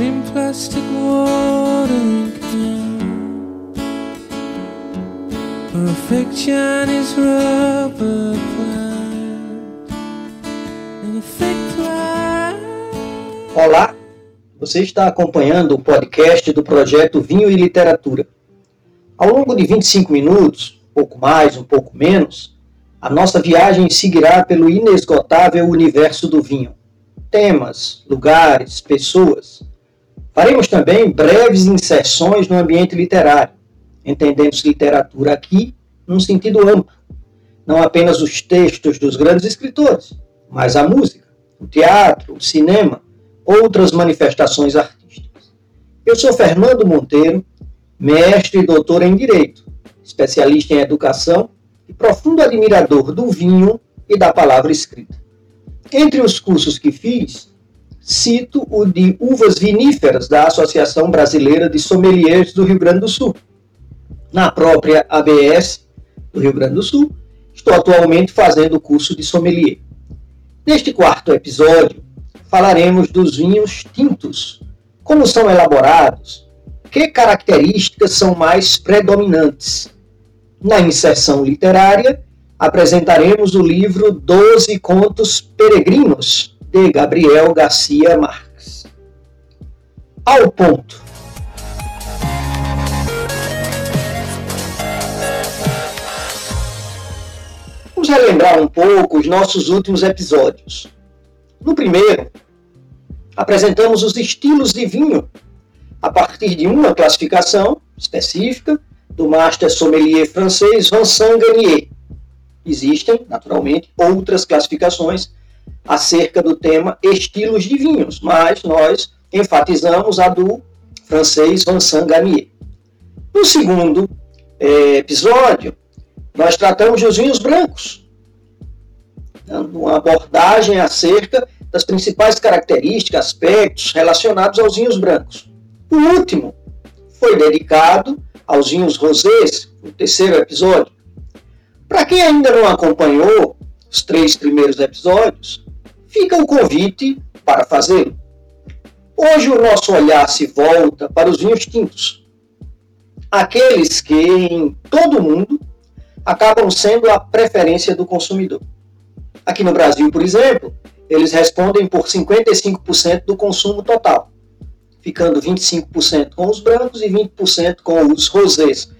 cream plastic watering can or Chinese rubber plant and a fake plant. Olá, você está acompanhando o podcast do projeto Vinho e Literatura. Ao longo de 25 minutos, pouco mais, um pouco menos, a nossa viagem seguirá pelo inesgotável universo do vinho. Temas, lugares, pessoas. Faremos também breves inserções no ambiente literário. Entendemos literatura aqui num sentido amplo. Não apenas os textos dos grandes escritores, mas a música, o teatro, o cinema, outras manifestações artísticas. Eu sou Fernando Monteiro, mestre e doutor em Direito, especialista em Educação e profundo admirador do vinho e da palavra escrita. Entre os cursos que fiz, cito o de uvas viníferas da Associação Brasileira de Sommeliers do Rio Grande do Sul. Na própria ABS do Rio Grande do Sul, estou atualmente fazendo o curso de sommelier. Neste quarto episódio, falaremos dos vinhos tintos, como são elaborados, que características são mais predominantes na inserção literária, apresentaremos o livro Doze Contos Peregrinos, de Gabriel Garcia Marques. Ao ponto. Vamos relembrar um pouco os nossos últimos episódios. No primeiro, apresentamos os estilos de vinho a partir de uma classificação específica do Master Sommelier francês Vincent Garnier. Existem, naturalmente, outras classificações acerca do tema estilos de vinhos, mas nós enfatizamos a do francês Vincent Garnier. No segundo é, episódio, nós tratamos dos vinhos brancos, uma abordagem acerca das principais características, aspectos relacionados aos vinhos brancos. O último foi dedicado aos vinhos rosés, o terceiro episódio. Para quem ainda não acompanhou os três primeiros episódios, fica o convite para fazê-lo. Hoje o nosso olhar se volta para os vinhos tintos, aqueles que em todo o mundo acabam sendo a preferência do consumidor. Aqui no Brasil, por exemplo, eles respondem por 55% do consumo total ficando 25% com os brancos e 20% com os rosés.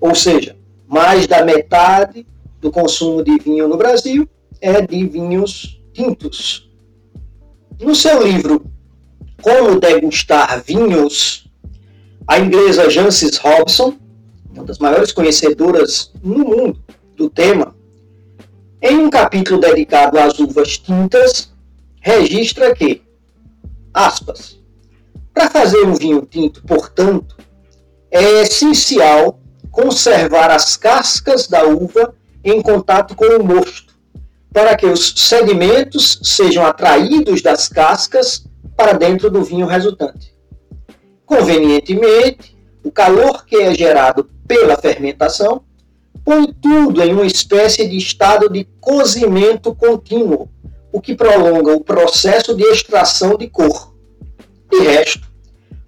Ou seja, mais da metade do consumo de vinho no Brasil é de vinhos tintos. No seu livro Como Degustar Vinhos, a inglesa Jancis Robson, uma das maiores conhecedoras no mundo do tema, em um capítulo dedicado às uvas tintas, registra que, aspas, para fazer um vinho tinto, portanto, é essencial conservar as cascas da uva em contato com o mosto, para que os sedimentos sejam atraídos das cascas para dentro do vinho resultante. Convenientemente, o calor que é gerado pela fermentação põe tudo em uma espécie de estado de cozimento contínuo, o que prolonga o processo de extração de cor. De resto,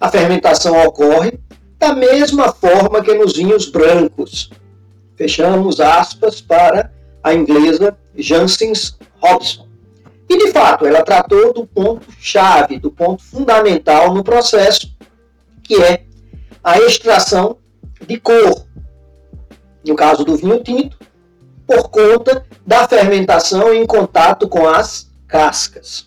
a fermentação ocorre da mesma forma que nos vinhos brancos. Fechamos aspas para a inglesa Janssens Hobson. E, de fato, ela tratou do ponto-chave, do ponto fundamental no processo, que é a extração de cor. No caso do vinho tinto, por conta da fermentação em contato com as cascas.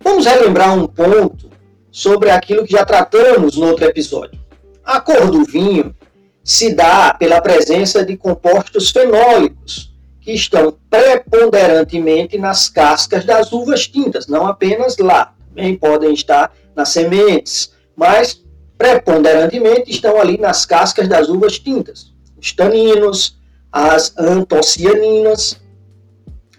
Vamos relembrar um ponto sobre aquilo que já tratamos no outro episódio. A cor do vinho se dá pela presença de compostos fenólicos, que estão preponderantemente nas cascas das uvas tintas, não apenas lá, também podem estar nas sementes, mas preponderantemente estão ali nas cascas das uvas tintas. Os taninos, as antocianinas,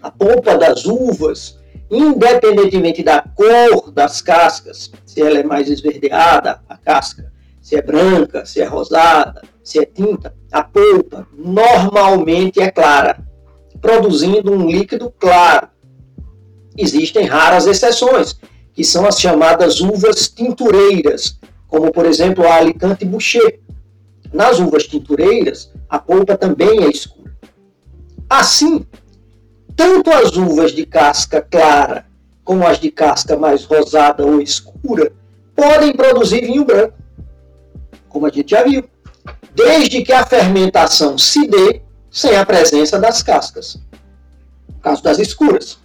a polpa das uvas, independentemente da cor das cascas, se ela é mais esverdeada, a casca, se é branca, se é rosada, se é tinta, a polpa normalmente é clara, produzindo um líquido claro. Existem raras exceções, que são as chamadas uvas tintureiras, como por exemplo a Alicante Boucher. Nas uvas tintureiras, a polpa também é escura. Assim, tanto as uvas de casca clara como as de casca mais rosada ou escura podem produzir vinho branco, como a gente já viu, desde que a fermentação se dê sem a presença das cascas. No caso das escuras.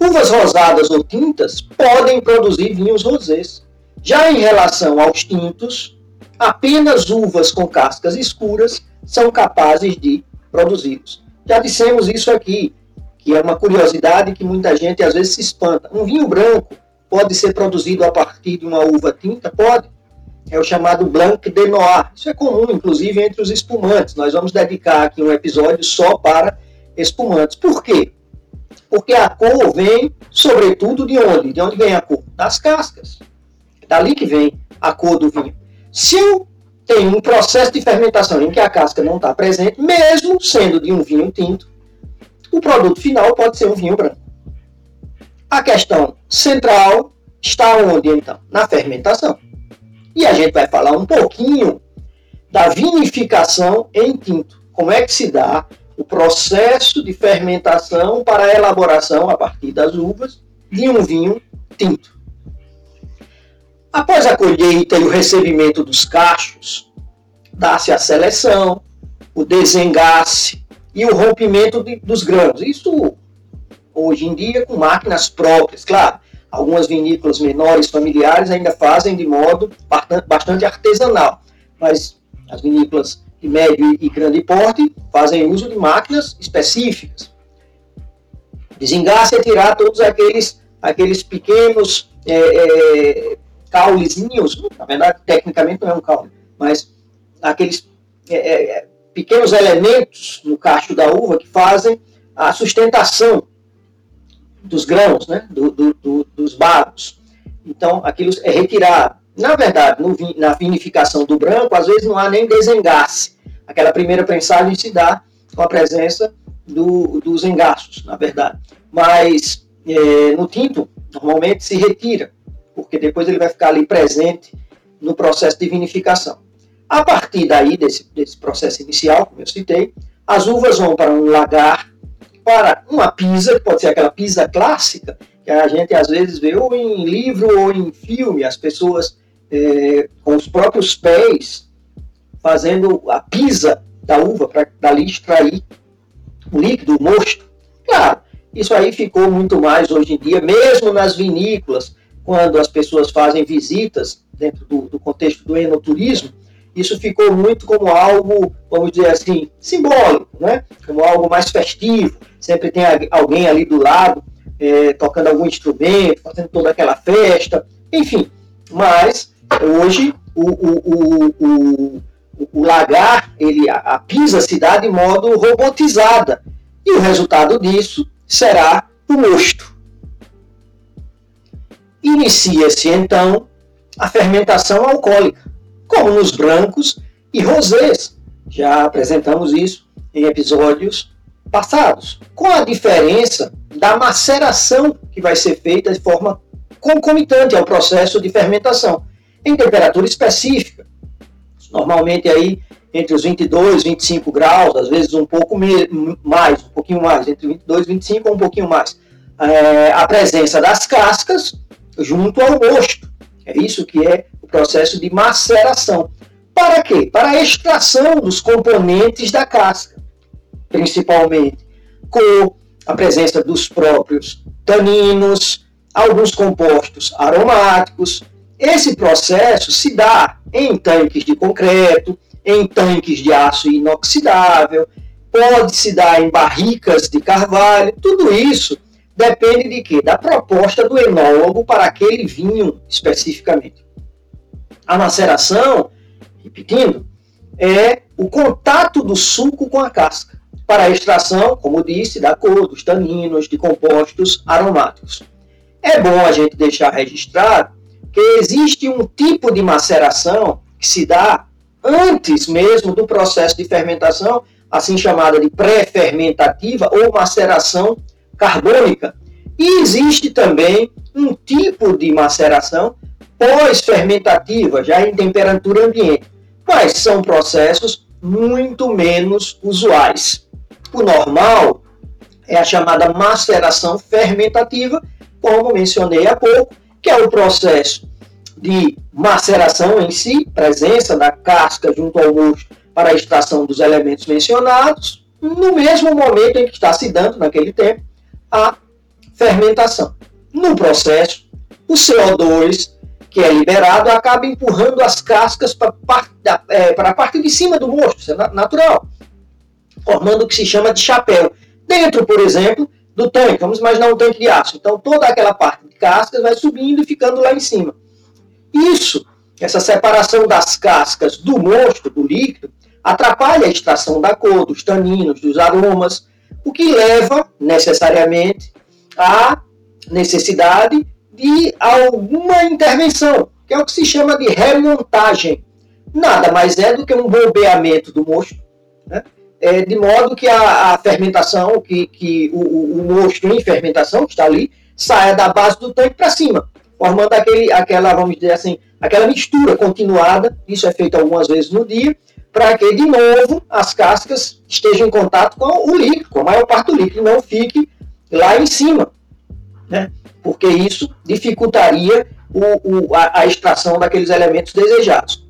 Uvas rosadas ou tintas podem produzir vinhos rosés. Já em relação aos tintos, apenas uvas com cascas escuras são capazes de produzi-los. Já dissemos isso aqui, que é uma curiosidade que muita gente às vezes se espanta. Um vinho branco pode ser produzido a partir de uma uva tinta? Pode. É o chamado Blanc de Noir. Isso é comum, inclusive, entre os espumantes. Nós vamos dedicar aqui um episódio só para espumantes. Por quê? Porque a cor vem, sobretudo, de onde? De onde vem a cor? Das cascas. É dali que vem a cor do vinho. Se eu tenho um processo de fermentação em que a casca não está presente, mesmo sendo de um vinho tinto, o produto final pode ser um vinho branco. A questão central está onde, então? Na fermentação. E a gente vai falar um pouquinho da vinificação em tinto. Como é que se dá o processo de fermentação para a elaboração, a partir das uvas, de um vinho tinto. Após a colheita e o recebimento dos cachos, dá-se a seleção, o desengasse e o rompimento de, dos grãos. Isso hoje em dia com máquinas próprias, claro. Algumas vinícolas menores, familiares, ainda fazem de modo bastante artesanal, mas as vinícolas de médio e grande porte fazem uso de máquinas específicas. Desengasse é tirar todos aqueles, aqueles pequenos é, é, caulezinhos, na verdade, tecnicamente não é um caule, mas aqueles é, é, pequenos elementos no cacho da uva que fazem a sustentação dos grãos, né, do, do, do, dos bagos. Então, aquilo é retirado. Na verdade, na vinificação do branco, às vezes não há nem desengasse. Aquela primeira prensagem se dá com a presença do, dos engaços, na verdade. Mas é, no tinto, normalmente se retira, porque depois ele vai ficar ali presente no processo de vinificação. A partir daí, desse, desse processo inicial, como eu citei, as uvas vão para um lagar, para uma pisa, que pode ser aquela pisa clássica, que a gente às vezes vê ou em livro ou em filme, as pessoas é, com os próprios pés fazendo a pisa da uva para dali extrair o líquido, o mosto. Claro, isso aí ficou muito mais hoje em dia, mesmo nas vinícolas, quando as pessoas fazem visitas dentro do, do contexto do enoturismo, isso ficou muito como algo, vamos dizer assim, simbólico, né? como algo mais festivo. Sempre tem alguém ali do lado é, tocando algum instrumento, fazendo toda aquela festa, enfim. Mas hoje o, o, o, o, lagar, ele, a pisa se dá de modo robotizada. E o resultado disso será o mosto. Inicia-se então a fermentação alcoólica como nos brancos e rosés. Já apresentamos isso em episódios passados, com a diferença da maceração que vai ser feita de forma concomitante ao processo de fermentação, em temperatura específica, normalmente aí entre os 22 e 25 graus, às vezes um pouco mais, um pouquinho mais, entre 22 e 25 ou um pouquinho mais. É, a presença das cascas junto ao mosto. É isso que é o processo de maceração. Para quê? Para a extração dos componentes da casca, principalmente com a presença dos próprios taninos, alguns compostos aromáticos. Esse processo se dá em tanques de concreto, em tanques de aço inoxidável, pode se dar em barricas de carvalho, tudo isso depende de quê? Da proposta do enólogo para aquele vinho especificamente. A maceração, repetindo, é o contato do suco com a casca para a extração, como disse, da cor, dos taninos, de compostos aromáticos. É bom a gente deixar registrado que existe um tipo de maceração que se dá antes mesmo do processo de fermentação, assim chamada de pré-fermentativa ou maceração carbônica. E existe também um tipo de maceração pós-fermentativa, já em temperatura ambiente, mas são processos muito menos usuais. O normal é a chamada maceração fermentativa, como mencionei há pouco, que é o processo de maceração em si, presença da casca junto ao mosto para a extração dos elementos mencionados, no mesmo momento em que está se dando, naquele tempo, a fermentação. No processo, o CO2 que é liberado acaba empurrando as cascas para é, a parte de cima do mosto, isso é natural, formando o que se chama de chapéu. Dentro, por exemplo, do tanque, vamos imaginar um tanque de aço. Então, toda aquela parte de cascas vai subindo e ficando lá em cima. Isso, essa separação das cascas do mosto, do líquido, atrapalha a extração da cor, dos taninos, dos aromas, o que leva necessariamente à necessidade de alguma intervenção, que é o que se chama de remontagem. Nada mais é do que um bombeamento do mosto, né? é, de modo que a, a fermentação, que, que o, o, o, mosto em fermentação, que está ali, saia da base do tanque para cima, formando aquele, aquela, vamos dizer assim, aquela mistura continuada, isso é feito algumas vezes no dia, para que, de novo, as cascas estejam em contato com o líquido, com a maior parte do líquido, não fique lá em cima, né? porque isso dificultaria o, o, a, a, extração daqueles elementos desejados.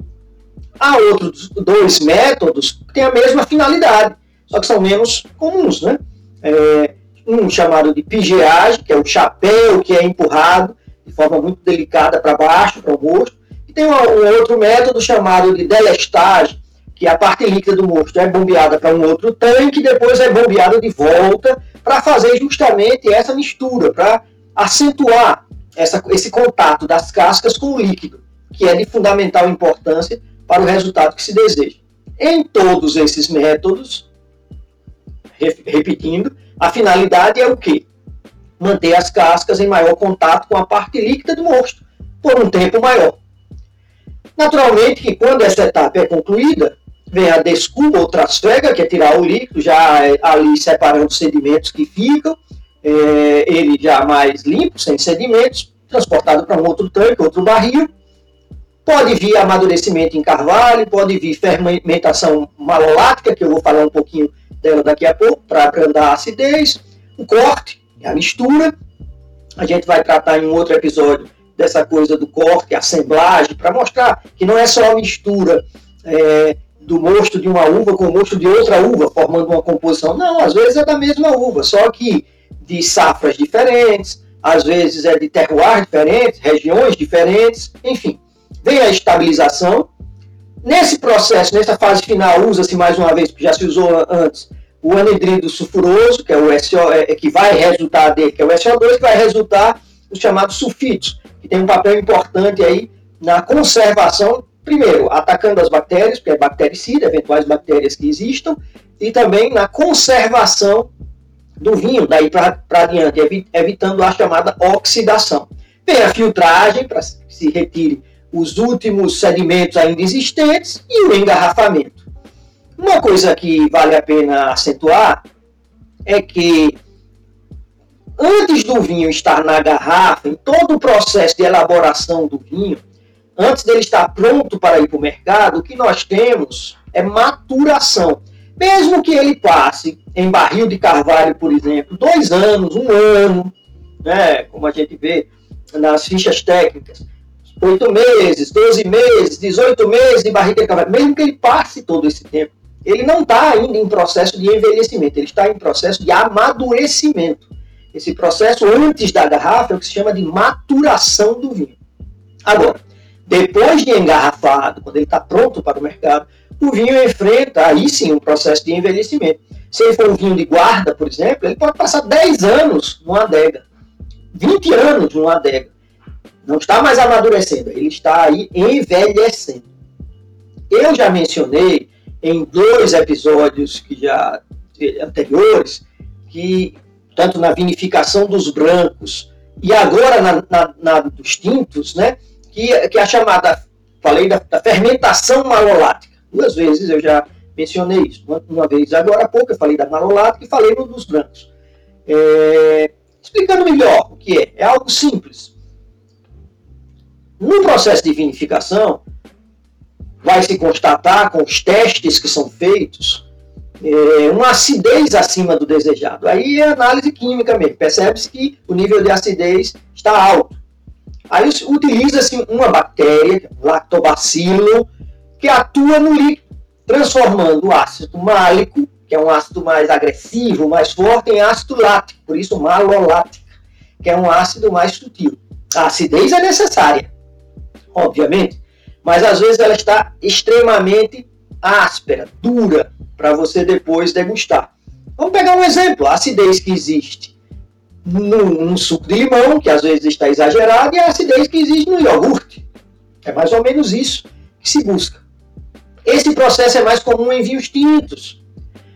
Há outros dois métodos que têm a mesma finalidade, só que são menos comuns. Né? É, um chamado de pigeagem, que é o chapéu que é empurrado de forma muito delicada para baixo, para o rosto, e tem um, um outro método chamado de delestagem, que a parte líquida do mosto é bombeada para um outro tanque, depois é bombeada de volta para fazer justamente essa mistura, para acentuar essa, esse contato das cascas com o líquido, que é de fundamental importância para o resultado que se deseja. Em todos esses métodos, repetindo, a finalidade é o quê? Manter as cascas em maior contato com a parte líquida do mosto por um tempo maior. Naturalmente que quando essa etapa é concluída, vem a desculpa ou trasfega, que é tirar o líquido, já ali separando os sedimentos que ficam, é, ele já mais limpo, sem sedimentos, transportado para um outro tanque, outro barril. Pode vir amadurecimento em carvalho, pode vir fermentação malolática, que eu vou falar um pouquinho dela daqui a pouco, para abrandar a acidez. O corte, a mistura. A gente vai tratar em um outro episódio dessa coisa do corte, assemblagem, para mostrar que não é só a mistura é, do mosto de uma uva com o mosto de outra uva, formando uma composição. Não, às vezes é da mesma uva, só que de safras diferentes, às vezes é de terroir diferentes, regiões diferentes, enfim. Vem a estabilização. Nesse processo, nessa fase final, usa-se mais uma vez, porque já se usou antes, o anidrido sulfuroso, que é o SO, é, que vai resultar dele, que é o SO2, que vai resultar os chamados sulfitos, que tem um papel importante aí na conservação primeiro, atacando as bactérias, porque é bactericida, eventuais bactérias que existam, e também na conservação do vinho, daí para adiante, evitando a chamada oxidação. Vem a filtragem, para que se retire os últimos sedimentos ainda existentes, e o engarrafamento. Uma coisa que vale a pena acentuar é que antes do vinho estar na garrafa, em todo o processo de elaboração do vinho, antes dele estar pronto para ir para o mercado, o que nós temos é maturação. Mesmo que ele passe em barril de carvalho, por exemplo, dois anos, um ano, né, como a gente vê nas fichas técnicas, oito meses, doze meses, dezoito meses de barril de carvalho, mesmo que ele passe todo esse tempo, ele não está ainda em processo de envelhecimento, ele está em processo de amadurecimento. Esse processo antes da garrafa é o que se chama de maturação do vinho. Agora, depois de engarrafado, quando ele está pronto para o mercado, o vinho enfrenta aí sim um processo de envelhecimento. Se ele for um vinho de guarda, por exemplo, ele pode passar 10 anos numa adega, 20 anos numa adega. Não está mais amadurecendo, ele está aí envelhecendo. Eu já mencionei em dois episódios que já anteriores que tanto na vinificação dos brancos e agora na, na, na dos tintos, né, que, que é a chamada, falei da, da, fermentação malolática. Duas vezes eu já mencionei isso. Uma, uma, vez agora há pouco eu falei da malolática e falei dos brancos. É, explicando melhor o que é. É algo simples. No processo de vinificação, vai se constatar com os testes que são feitos é, uma acidez acima do desejado. Aí é análise química mesmo. Percebe-se que o nível de acidez está alto. Aí utiliza-se uma bactéria, lactobacilo, que atua no líquido, transformando o ácido málico, que é um ácido mais agressivo, mais forte, em ácido lático, por isso malolático, que é um ácido mais sutil. A acidez é necessária, obviamente, mas às vezes ela está extremamente áspera, dura, para você depois degustar. Vamos pegar um exemplo, a acidez que existe no, no, suco de limão, que às vezes está exagerada, e a acidez que existe no iogurte. É mais ou menos isso que se busca. Esse processo é mais comum em vinhos tintos,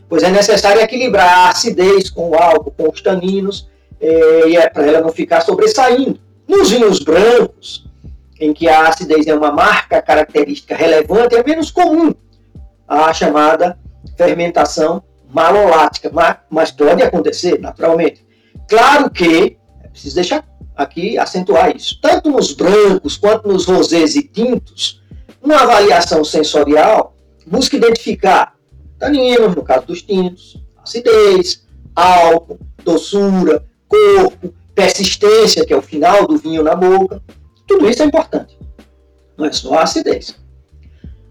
pois é necessário equilibrar a acidez com o álcool, com os taninos, é, é para ela não ficar sobressaindo. Nos vinhos brancos, em que a acidez é uma marca característica relevante, é menos comum a chamada fermentação malolática, mas pode acontecer, naturalmente. Claro que, é preciso deixar aqui acentuar isso, tanto nos brancos quanto nos rosés e tintos, uma avaliação sensorial busca identificar taninos, no caso dos tintos, acidez, álcool, doçura, corpo, persistência, que é o final do vinho na boca. Tudo isso é importante. Não é só a acidez.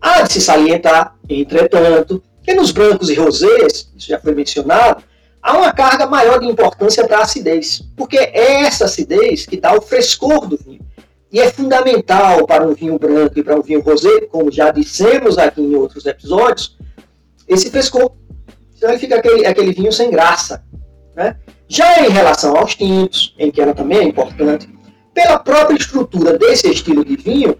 Há de se salientar, entretanto, que nos brancos e rosés, isso já foi mencionado, há uma carga maior de importância para a acidez, porque é essa acidez que dá o frescor do vinho. E é fundamental para um vinho branco e para um vinho rosé, como já dissemos aqui em outros episódios, esse frescor. Senão ele fica aquele, aquele vinho sem graça. Né? Já em relação aos tintos, em que ela também é importante, pela própria estrutura desse estilo de vinho,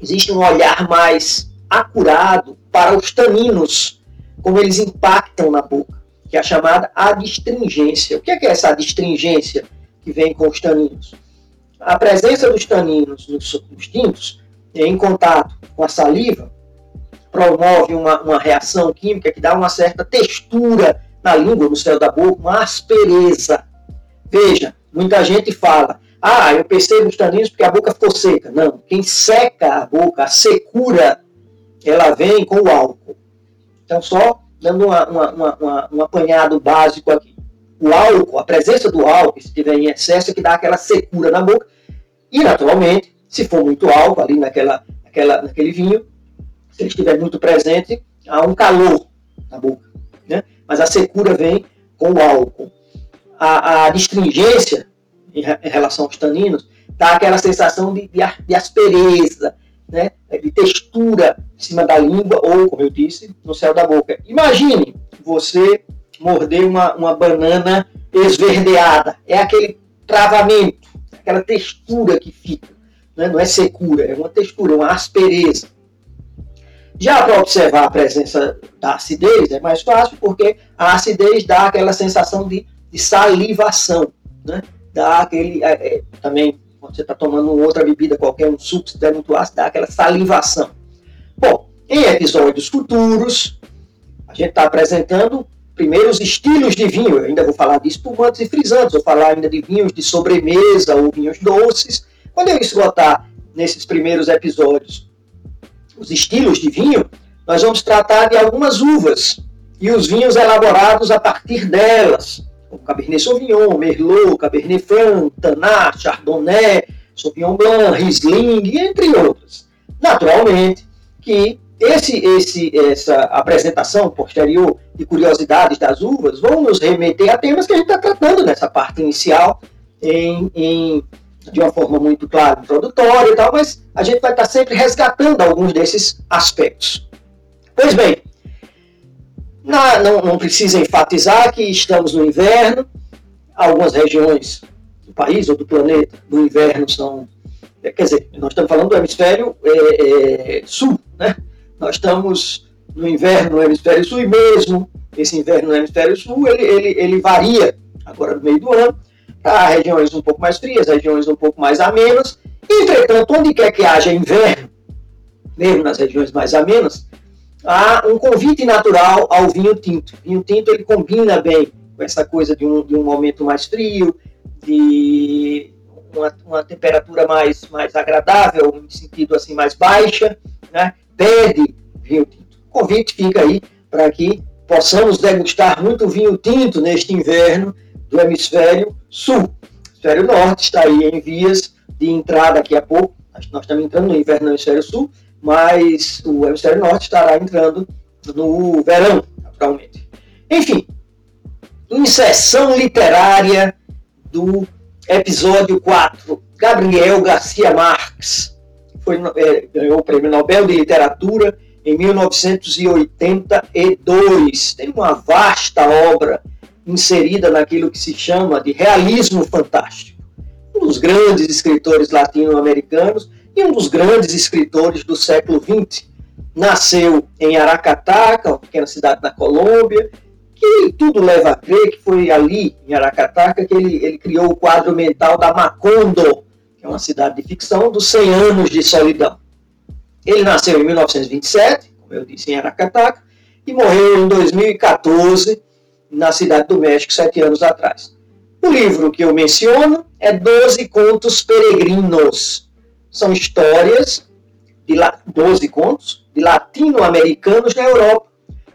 existe um olhar mais acurado para os taninos, como eles impactam na boca, que é a chamada adstringência. O que é, que é essa adstringência que vem com os taninos? A presença dos taninos nos, nos tintos, em contato com a saliva, promove uma, uma reação química que dá uma certa textura na língua, no céu da boca, uma aspereza. Veja, muita gente fala, ah, eu percebo os taninos porque a boca ficou seca. Não, quem seca a boca, a secura, ela vem com o álcool. Então, só dando uma, uma, uma, um apanhado básico aqui. O álcool, a presença do álcool, se tiver em excesso, é que dá aquela secura na boca. E, naturalmente, se for muito álcool ali naquela, naquela, naquele vinho, se ele estiver muito presente, há um calor na boca. Né? Mas a secura vem com o álcool. A, a distringência, em, relação aos taninos, dá aquela sensação de, de aspereza, né, de textura em cima da língua ou, como eu disse, no céu da boca. Imagine você morder uma, uma banana esverdeada. É aquele travamento, aquela textura que fica. Né? Não é secura, é uma textura, uma aspereza. Já para observar a presença da acidez é mais fácil, porque a acidez dá aquela sensação de, de salivação, né? dá aquele, é, é, também você está tomando outra bebida qualquer, um suco, se der muito ácido, dá aquela salivação. Bom, em episódios futuros, a gente está apresentando primeiro os estilos de vinho. Eu ainda vou falar de espumantes e frisantes, vou falar ainda de vinhos de sobremesa ou vinhos doces. Quando eu esgotar nesses primeiros episódios os estilos de vinho, nós vamos tratar de algumas uvas e os vinhos elaborados a partir delas como Cabernet Sauvignon, Merlot, Cabernet Franc, Tanat, Chardonnay, Sauvignon Blanc, Riesling, entre outras. Naturalmente que esse, esse, essa apresentação posterior de curiosidades das uvas vão nos remeter a temas que a gente está tratando nessa parte inicial, em, em, de uma forma muito clara, introdutória e tal, mas a gente vai estar tá sempre resgatando alguns desses aspectos. Pois bem, não, não, precisa enfatizar que estamos no inverno, algumas regiões do país ou do planeta do inverno são. É, quer dizer, nós estamos falando do hemisfério é, é, sul, né? Nós estamos no inverno no hemisfério sul e mesmo esse inverno no hemisfério sul ele, ele, ele varia agora no meio do ano para regiões um pouco mais frias, regiões um pouco mais amenas. Entretanto, onde quer que haja inverno, mesmo nas regiões mais amenas, há um convite natural ao vinho tinto. Vinho tinto ele combina bem com essa coisa de um, de um momento mais frio, de uma, uma, temperatura mais, mais agradável, no sentido assim mais baixa, né? pede vinho tinto. O convite fica aí para que possamos degustar muito vinho tinto neste inverno do hemisfério sul. O hemisfério norte está aí em vias de entrar daqui a pouco. Nós estamos entrando no inverno no hemisfério sul, mas o hemisfério norte estará entrando no verão, naturalmente. Enfim, inserção literária do episódio 4. Gabriel Garcia Marques foi, é, ganhou o Prêmio Nobel de Literatura em 1982. Tem uma vasta obra inserida naquilo que se chama de realismo fantástico. Um dos grandes escritores latino-americanos e um dos grandes escritores do século XX. Nasceu em Aracataca, uma pequena cidade na Colômbia, que tudo leva a crer que foi ali, em Aracataca, que ele, ele criou o quadro mental da Macondo, que é uma cidade de ficção, dos 100 anos de solidão. Ele nasceu em 1927, como eu disse, em Aracataca, e morreu em 2014, na cidade do México, sete anos atrás. O livro que eu menciono é Doze Contos Peregrinos. São histórias, de 12 contos, de latino-americanos na Europa.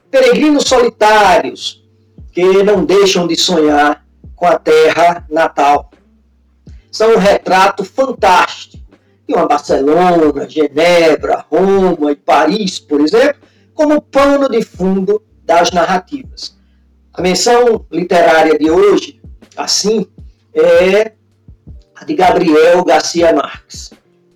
Peregrinos solitários, que não deixam de sonhar com a terra natal. São um retrato fantástico de uma Barcelona, Genebra, Roma e Paris, por exemplo, como pano de fundo das narrativas. A menção literária de hoje, assim, é a de Gabriel Garcia Marques,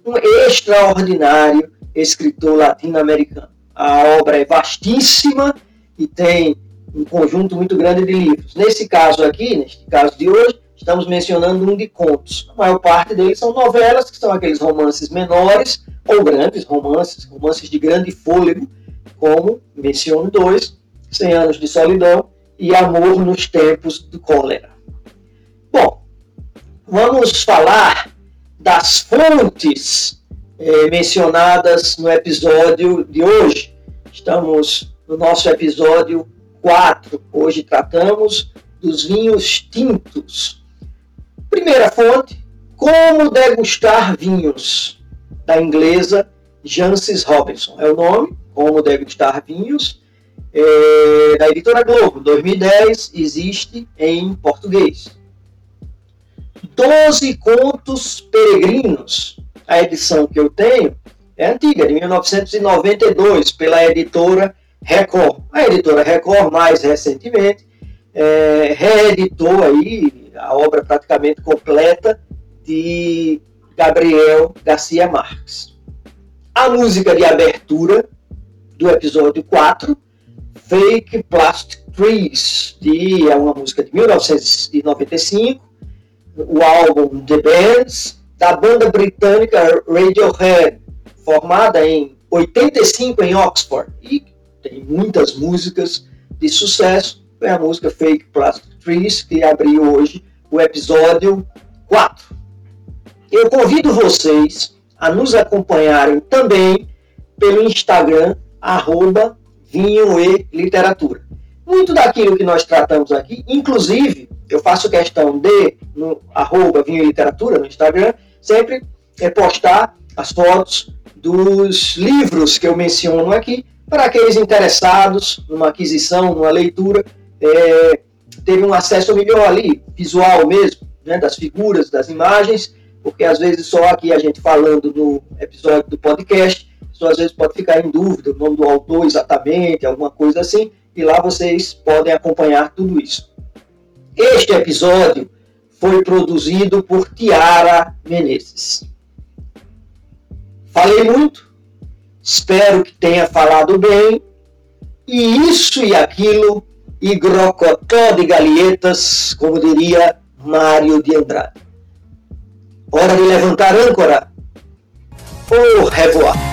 um extraordinário escritor latino-americano. A obra é vastíssima e tem um conjunto muito grande de livros. Nesse caso aqui, neste caso de hoje, estamos mencionando um de contos. A maior parte deles são novelas, que são aqueles romances menores ou grandes romances, romances de grande fôlego, como menciono dois, Cem Anos de Solidão e Amor nos Tempos do Cólera. Bom, vamos falar das fontes eh, mencionadas no episódio de hoje. Estamos no nosso episódio 4. Hoje tratamos dos vinhos tintos. Primeira fonte, Como Degustar Vinhos, da inglesa Jancis Robinson. É o nome, Como Degustar Vinhos, é, da editora Globo, 2010, existe em português. Doze Contos Peregrinos, a edição que eu tenho é antiga, de 1992, pela editora Record. A editora Record, mais recentemente, é, reeditou aí a obra praticamente completa de Gabriel Garcia Marques. A música de abertura do episódio 4, Fake Plastic Trees, de, é uma música de 1995, o álbum The Bands, da banda britânica Radiohead, formada em 85 em Oxford, e tem muitas músicas de sucesso, foi a música Fake Plastic Trees, que abriu hoje o episódio 4. Eu convido vocês a nos acompanharem também pelo Instagram, arroba Vinho e Literatura. Muito daquilo que nós tratamos aqui, inclusive, eu faço questão de, no arroba Vinho e Literatura, no Instagram, sempre postar as fotos dos livros que eu menciono aqui, para aqueles interessados numa aquisição, numa leitura, é, teve um acesso melhor ali, visual mesmo, né, das figuras, das imagens, porque às vezes só aqui a gente falando no episódio do podcast, só às vezes pode ficar em dúvida o nome do autor exatamente, alguma coisa assim, e lá vocês podem acompanhar tudo isso. Este episódio foi produzido por Tiara Menezes. Falei muito, espero que tenha falado bem, e isso e aquilo e grocotó de galietas, como diria Mário de Andrade. Hora de levantar âncora. Au revoir.